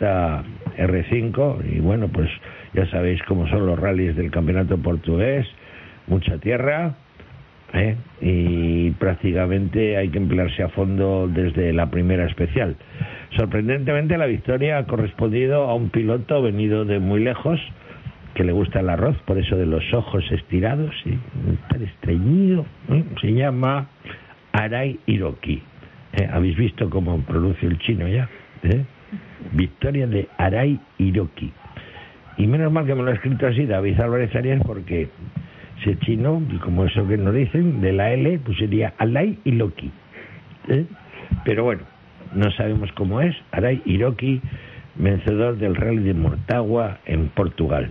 Está R5 y bueno, pues ya sabéis cómo son los rallies del campeonato portugués, mucha tierra ¿eh? y prácticamente hay que emplearse a fondo desde la primera especial. Sorprendentemente la victoria ha correspondido a un piloto venido de muy lejos que le gusta el arroz, por eso de los ojos estirados y tan estreñido, ¿eh? se llama Arai Hiroki. ¿Eh? ¿Habéis visto cómo pronuncio el chino ya? ¿Eh? Victoria de Arai Hiroki. Y menos mal que me lo ha escrito así David Álvarez Arias porque ese chino, y como eso que nos dicen, de la L, pues sería Alai Hiroki. ¿Eh? Pero bueno, no sabemos cómo es. Arai Hiroki, vencedor del Rally de Mortagua en Portugal.